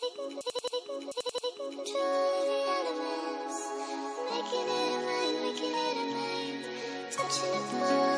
Taking, control of the elements, making it a mind, making it a mind, touching.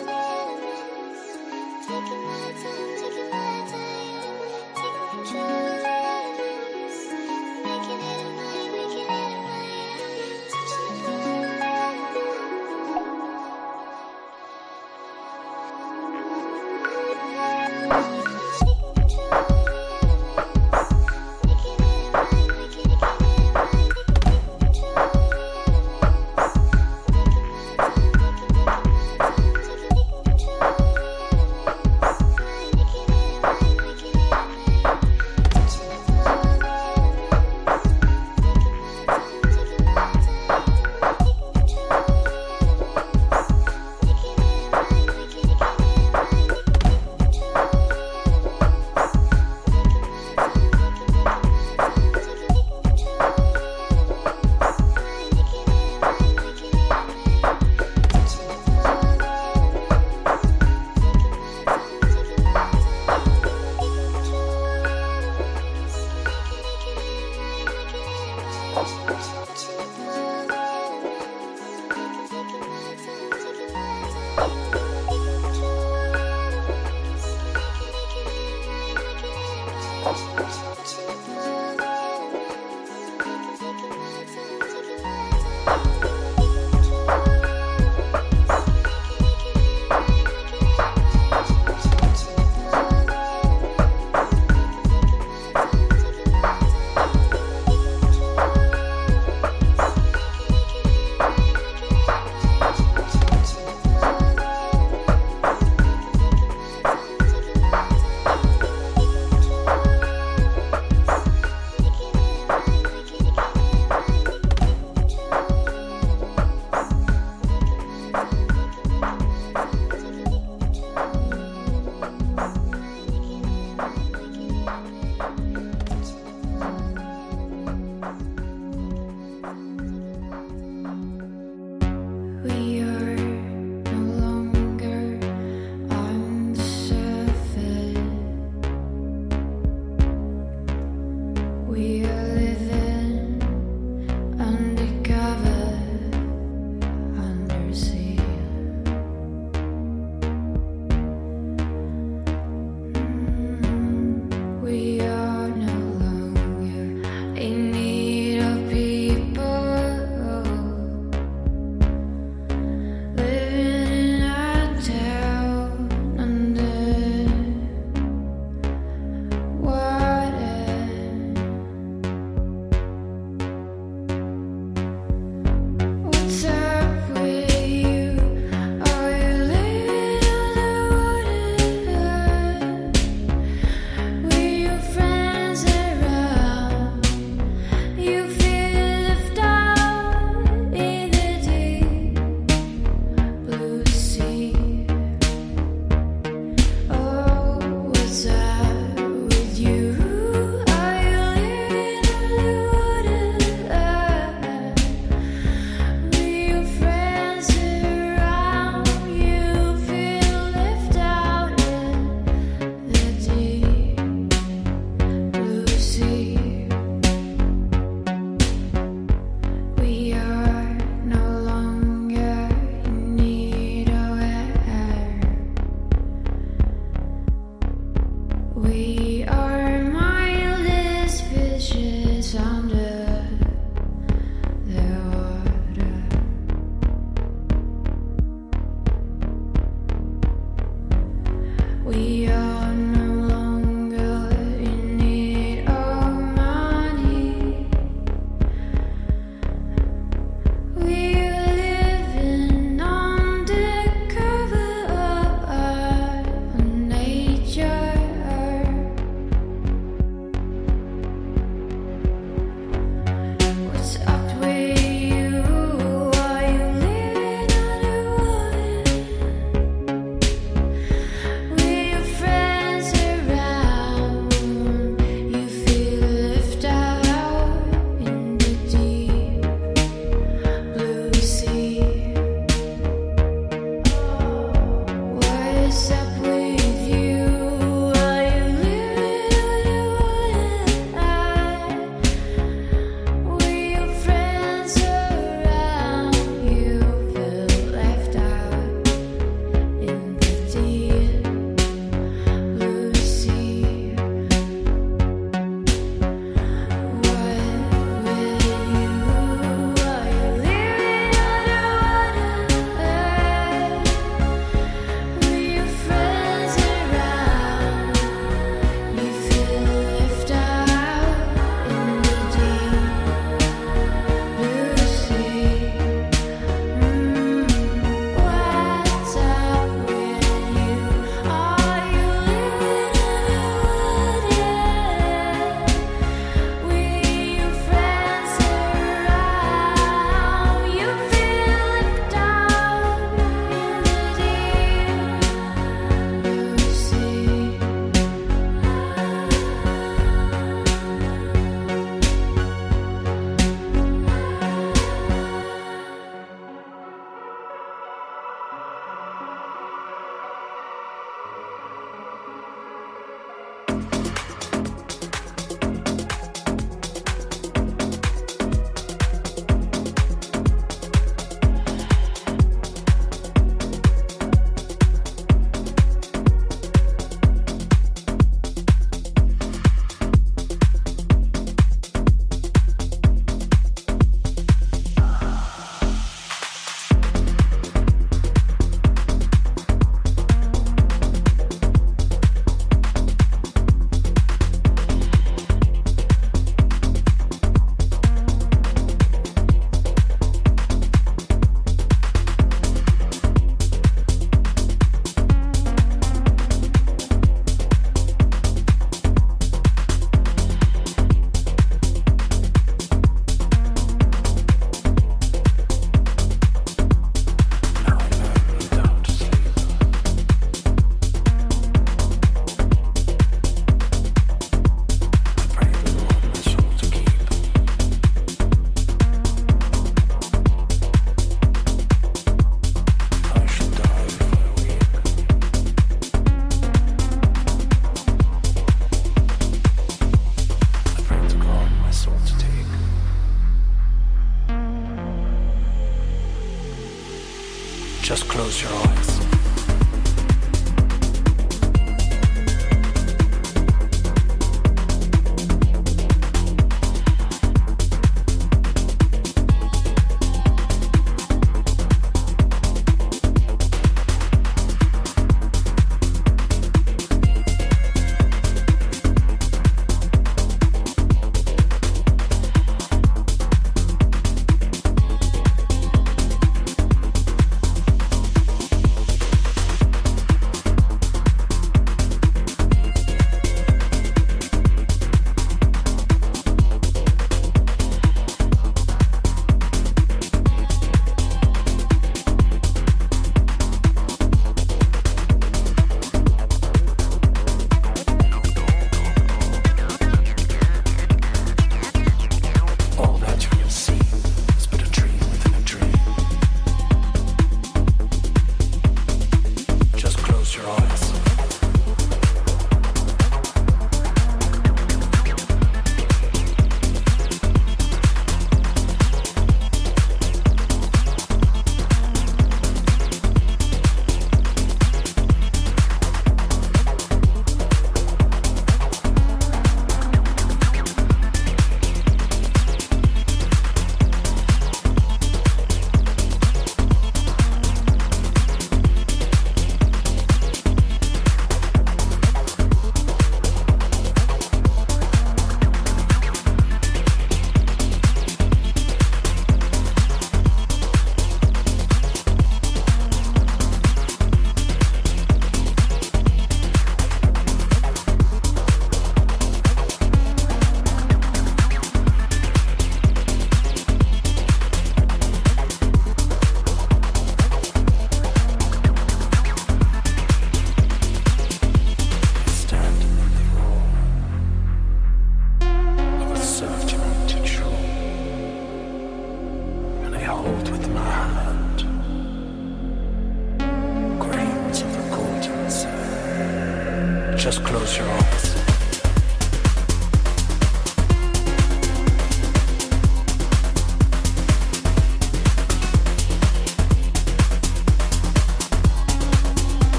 Just close your eyes.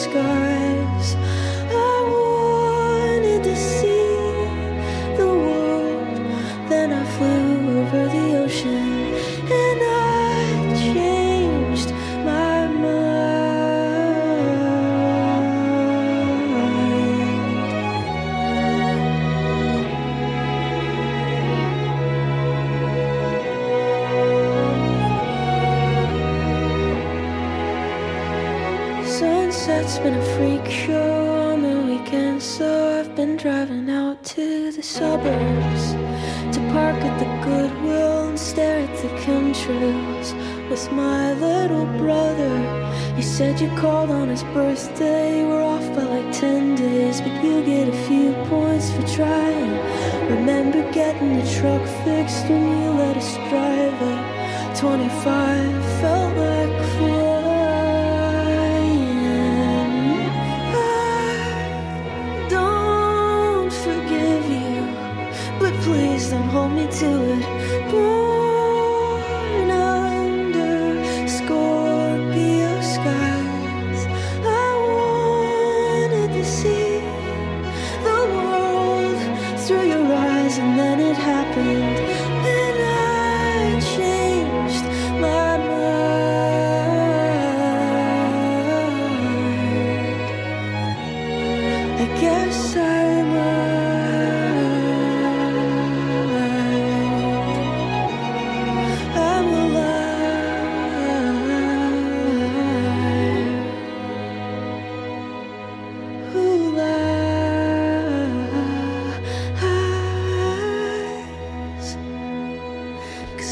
sky. said you called on his birthday. We're off by like 10 days, but you get a few points for trying. Remember getting the truck fixed when you let us drive at 25.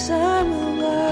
summer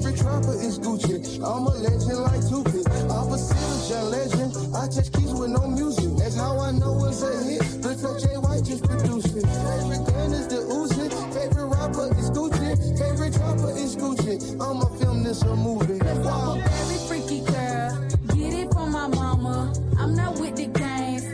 Every trapper is Gucci. I'm a legend like Tupac. I'm a legend. I just keys with no music. That's how I know it's a hit. Because Jay White just produced it. Favorite gun is the Uzi. Favorite rapper is Gucci. Favorite trapper is Gucci. I'ma film this a movie. Wow. I'm a very freaky girl. Get it from my mama. I'm not with the games.